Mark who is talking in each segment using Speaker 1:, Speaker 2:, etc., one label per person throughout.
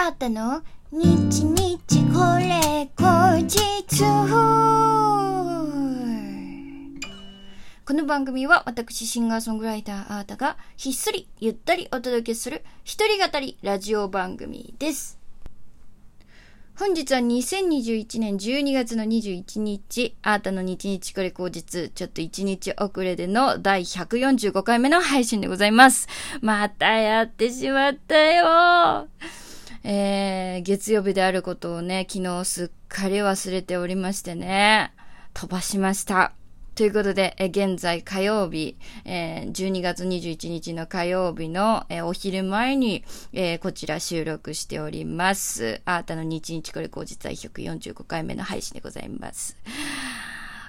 Speaker 1: あったの？日日これ後日この番組は私シンガーソングライターアータがひっそりゆったりお届けする一人語りラジオ番組です。本日は2021年12月の21日、アータの日日これ後日、ちょっと1日遅れでの第145回目の配信でございます。またやってしまったよえー、月曜日であることをね、昨日すっかり忘れておりましてね、飛ばしました。ということで、え現在火曜日、えー12月21日の火曜日の、えーお昼前に、えーこちら収録しております。あーたの日日これ後日第145回目の配信でございます。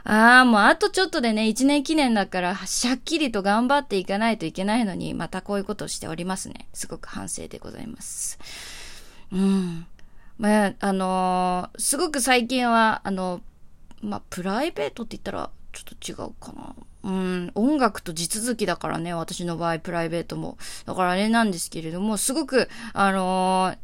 Speaker 1: ああ、もうあとちょっとでね、1年記念だから、しゃっきりと頑張っていかないといけないのに、またこういうことをしておりますね。すごく反省でございます。うん。まあ、あのーすごく最近は、あの、まあ、プライベートって言ったら、ちょっと違うかな。うん、音楽と地続きだからね、私の場合、プライベートも。だからあれなんですけれども、すごく、あのー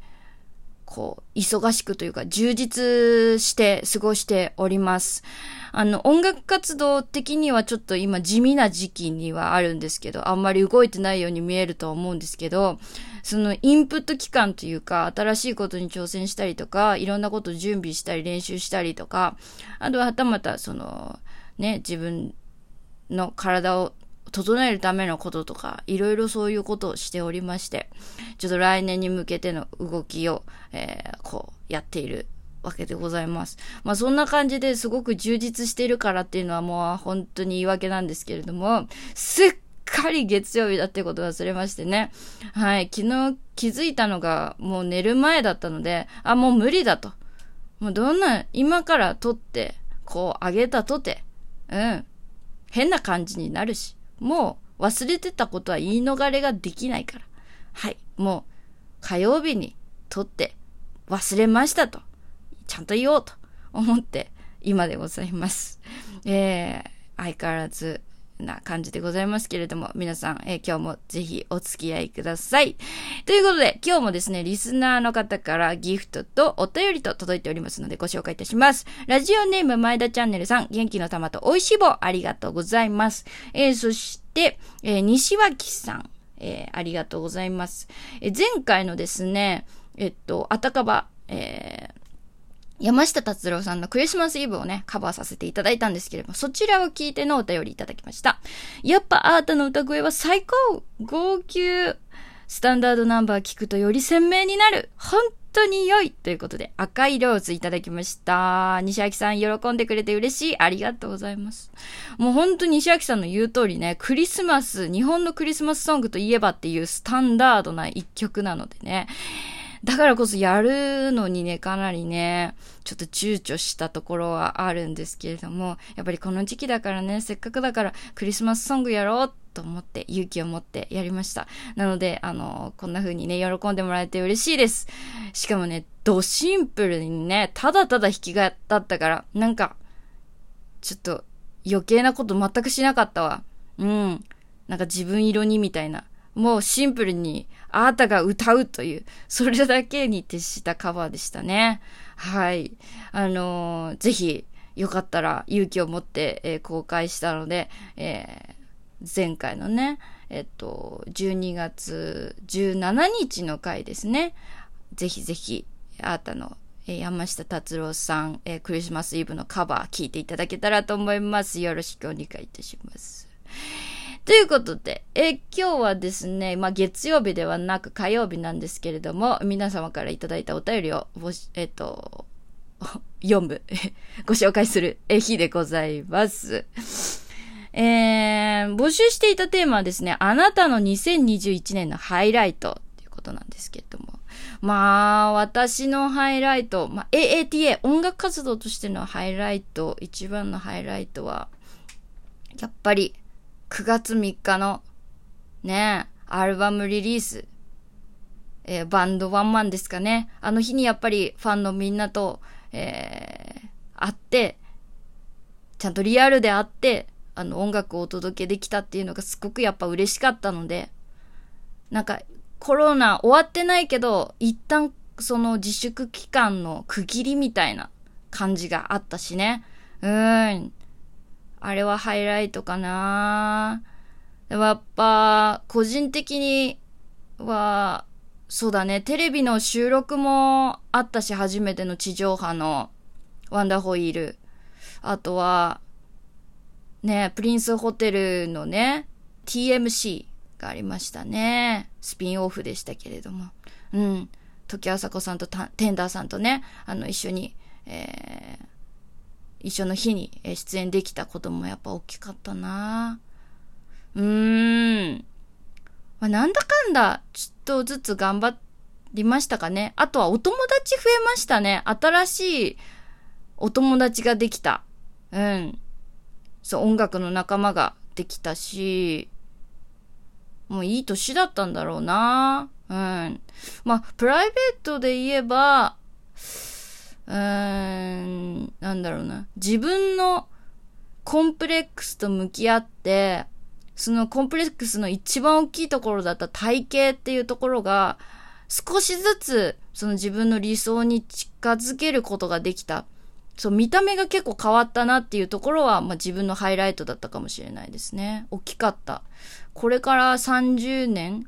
Speaker 1: こう、忙しくというか、充実して過ごしております。あの、音楽活動的にはちょっと今地味な時期にはあるんですけど、あんまり動いてないように見えると思うんですけど、そのインプット期間というか、新しいことに挑戦したりとか、いろんなこと準備したり練習したりとか、あとははたまたその、ね、自分の体を整えるためのこととか、いろいろそういうことをしておりまして、ちょっと来年に向けての動きを、えーこう、やっているわけでございます。まあそんな感じですごく充実しているからっていうのはもう本当に言い訳なんですけれども、すっかり月曜日だってこと忘れましてね。はい、昨日気づいたのがもう寝る前だったので、あ、もう無理だと。もうどんな、今から撮って、こう上げたとて、うん、変な感じになるし、もう忘れてたことは言い逃れができないから。はい、もう火曜日に撮って忘れましたと。ちゃんと言おうと思って今でございます。えー、相変わらずな感じでございますけれども、皆さん、えー今日もぜひお付き合いください。ということで、今日もですね、リスナーの方からギフトとお便りと届いておりますのでご紹介いたします。ラジオネーム前田チャンネルさん、元気の玉と美味しい棒ありがとうございます。えーそして、えー西脇さん、えありがとうございます。え前回のですね、えっと、あたかば、え山下達郎さんのクリスマスイブをね、カバーさせていただいたんですけれども、そちらを聞いてのお便りいただきました。やっぱあーたの歌声は最高号泣スタンダードナンバー聞くとより鮮明になる本当に良いということで、赤いローズいただきました。西脇さん喜んでくれて嬉しい。ありがとうございます。もう本当に西脇さんの言う通りね、クリスマス、日本のクリスマスソングといえばっていうスタンダードな一曲なのでね。だからこそやるのにね、かなりね、ちょっと躊躇したところはあるんですけれども、やっぱりこの時期だからね、せっかくだからクリスマスソングやろうと思って、勇気を持ってやりました。なので、あの、こんな風にね、喜んでもらえて嬉しいです。しかもね、ドシンプルにね、ただただ弾き語ったから、なんか、ちょっと余計なこと全くしなかったわ。うん。なんか自分色にみたいな。もうシンプルに、あなたが歌うという、それだけに徹したカバーでしたね。はい。あのーぜひ、よかったら勇気を持って、えー公開したので、えー前回のね、えっと、12月17日の回ですね。ぜひぜひ、あなたの、えー山下達郎さん、えークリスマスイブのカバー聞いていただけたらと思います。よろしくお願いいたします。ということで、え今日はですね、まあ、月曜日ではなく火曜日なんですけれども、皆様からいただいたお便りを、えっ、と、読む、ご紹介する日でございます。えー、募集していたテーマはですね、あなたの2021年のハイライトっていうことなんですけれども。まあ、私のハイライト、まあ、AATA、音楽活動としてのハイライト、一番のハイライトは、やっぱり、9月3日の、ね、アルバムリリース、えーバンドワンマンですかね。あの日にやっぱりファンのみんなと、えー会って、ちゃんとリアルで会って、あの音楽をお届けできたっていうのがすごくやっぱ嬉しかったので、なんかコロナ終わってないけど、一旦その自粛期間の区切りみたいな感じがあったしね。うん。あれはハイライトかなでもやっぱ、個人的には、そうだね、テレビの収録もあったし、初めての地上波のワンダーホイール。あとは、ね、プリンスホテルのね、TMC がありましたね。スピンオフでしたけれども。うん。時あさこさんとテンダーさんとね、あの、一緒に、えー、一緒の日に出演できたこともやっぱ大きかったなうーん。まあ、なんだかんだ、ちょっとずつ頑張りましたかね。あとはお友達増えましたね。新しいお友達ができた。うん。そう、音楽の仲間ができたし、もういい年だったんだろうな。うん。まあ、プライベートで言えば、うーん、なんだろうな。自分のコンプレックスと向き合って、そのコンプレックスの一番大きいところだった体型っていうところが、少しずつその自分の理想に近づけることができた。そう、見た目が結構変わったなっていうところは、まあ、自分のハイライトだったかもしれないですね。大きかった。これから30年、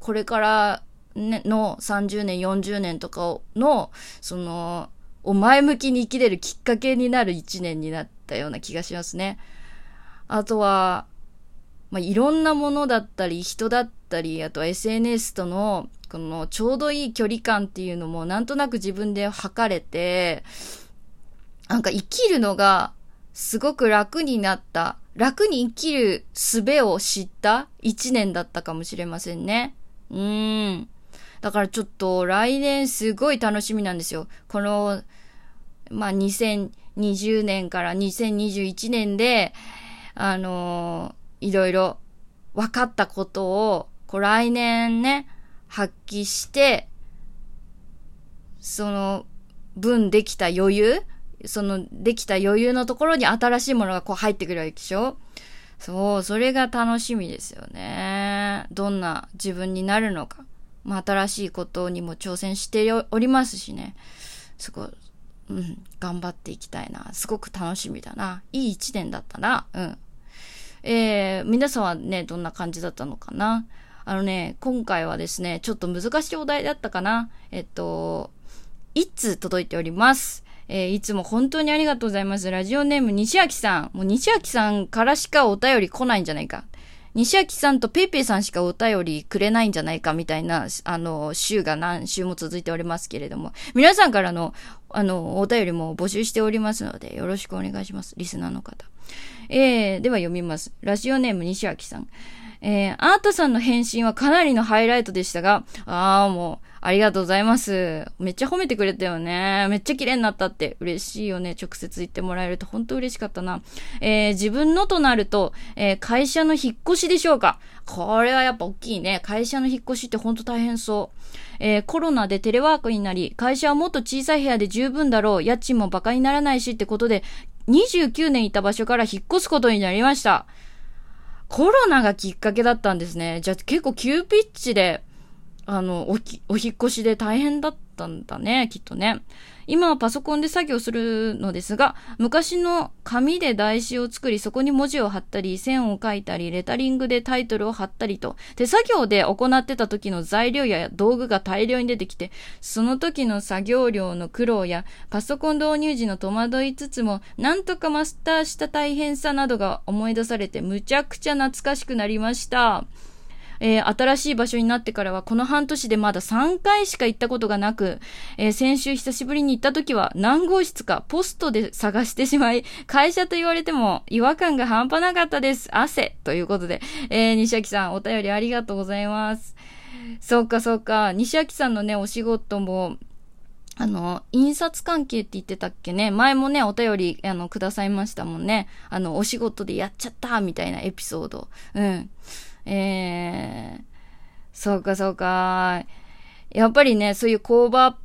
Speaker 1: これからね、の30年、40年とかの、その、お前向きに生きれるきっかけになる1年になったような気がしますね。あとは、まあ、いろんなものだったり、人だったり、あとは SNS との、このちょうどいい距離感っていうのもなんとなく自分で測れて、なんか生きるのがすごく楽になった、楽に生きる術を知った一年だったかもしれませんね。うーん。だからちょっと来年すごい楽しみなんですよ。この、まあ、2020年から2021年で、あのー、いろいろ分かったことを、こう来年ね、発揮して、その分できた余裕その、できた余裕のところに新しいものがこう入ってくるわけでしょそう、それが楽しみですよね。どんな自分になるのか。まあ、新しいことにも挑戦しておりますしね。すごい、うん、頑張っていきたいな。すごく楽しみだな。いい一年だったな。うん。えー、皆さんはね、どんな感じだったのかな？あのね、今回はですね、ちょっと難しいお題だったかな？えっと、一通届いております。えー、いつも本当にありがとうございます。ラジオネーム西明さん。もう西明さんからしかお便り来ないんじゃないか。西明さんとペイペイさんしかお便りくれないんじゃないかみたいな、あの、週が何週も続いておりますけれども、皆さんからの、あの、お便りも募集しておりますので、よろしくお願いします。リスナーの方。えー、では読みます。ラジオネーム西明さん。えー、アートさんの返信はかなりのハイライトでしたが、ああ、もう、ありがとうございます。めっちゃ褒めてくれたよね。めっちゃ綺麗になったって嬉しいよね。直接言ってもらえると本当嬉しかったな。えー、自分のとなると、えー、会社の引っ越しでしょうかこれはやっぱ大きいね。会社の引っ越しって本当大変そう。えー、コロナでテレワークになり、会社はもっと小さい部屋で十分だろう。家賃も馬鹿にならないしってことで、29年いた場所から引っ越すことになりました。コロナがきっかけだったんですね。じゃあ結構急ピッチで、あの、おき、お引越しで大変だったんだね、きっとね。今はパソコンで作業するのですが、昔の紙で台紙を作り、そこに文字を貼ったり、線を書いたり、レタリングでタイトルを貼ったりと、手作業で行ってた時の材料や道具が大量に出てきて、その時の作業量の苦労や、パソコン導入時の戸惑いつつも、なんとかマスターした大変さなどが思い出されて、むちゃくちゃ懐かしくなりました。えー、新しい場所になってからはこの半年でまだ3回しか行ったことがなく、えー、先週久しぶりに行った時は何号室かポストで探してしまい、会社と言われても違和感が半端なかったです。汗ということで、えー、西脇さんお便りありがとうございます。そうかそうか、西脇さんのね、お仕事も、あの、印刷関係って言ってたっけね。前もね、お便り、あの、くださいましたもんね。あの、お仕事でやっちゃったみたいなエピソード。うん。えー、そうかそうか。やっぱりね、そういう工場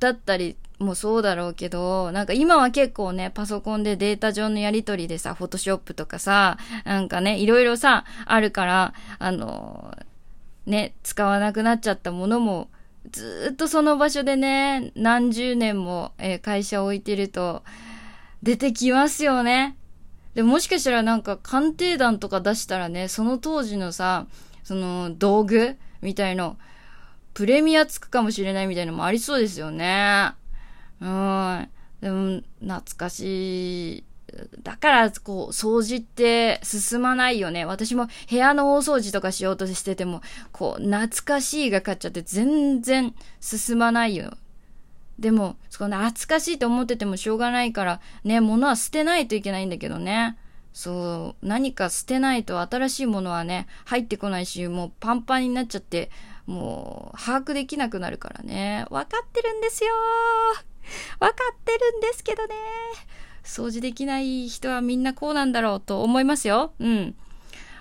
Speaker 1: だったりもそうだろうけど、なんか今は結構ね、パソコンでデータ上のやり取りでさ、フォトショップとかさ、なんかね、いろいろさ、あるから、あの、ね、使わなくなっちゃったものもずっとその場所でね、何十年も、えー、会社を置いてると、出てきますよね。でもしかしたらなんか鑑定団とか出したらね、その当時のさ、その道具みたいの、プレミアつくかもしれないみたいのもありそうですよね。うん。でも、懐かしい。だから、こう、掃除って進まないよね。私も部屋の大掃除とかしようとしてても、こう、懐かしいが勝っちゃって全然進まないよ。でも、その懐かしいと思っててもしょうがないから、ね、物は捨てないといけないんだけどね。そう、何か捨てないと新しいものはね、入ってこないし、もうパンパンになっちゃって、もう、把握できなくなるからね。わかってるんですよわかってるんですけどね。掃除できない人はみんなこうなんだろうと思いますよ。うん。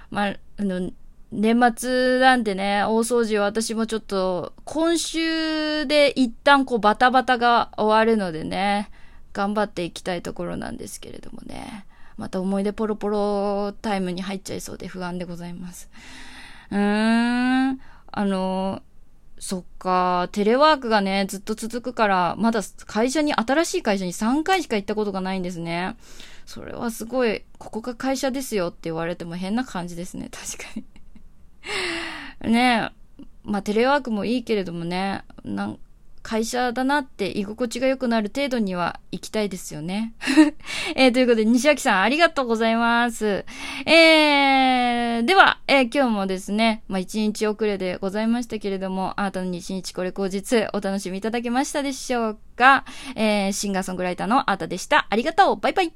Speaker 1: まあ、あの、年末なんでね、大掃除は私もちょっと、今週で一旦こうバタバタが終わるのでね、頑張っていきたいところなんですけれどもね。また思い出ポロポロタイムに入っちゃいそうで不安でございます。うーん、あの、そっか、テレワークがね、ずっと続くから、まだ会社に、新しい会社に3回しか行ったことがないんですね。それはすごい、ここが会社ですよって言われても変な感じですね、確かにねえ、まあテレワークもいいけれどもね、なん会社だなって居心地が良くなる程度には行きたいですよね。えー、ということで、西脇さんありがとうございます。えー、では、えー、今日もですね、まあ、一日遅れでございましたけれども、あなたの一日これ後日お楽しみいただけましたでしょうか？えー、シンガーソングライターのあーたでした。ありがとうバイバイ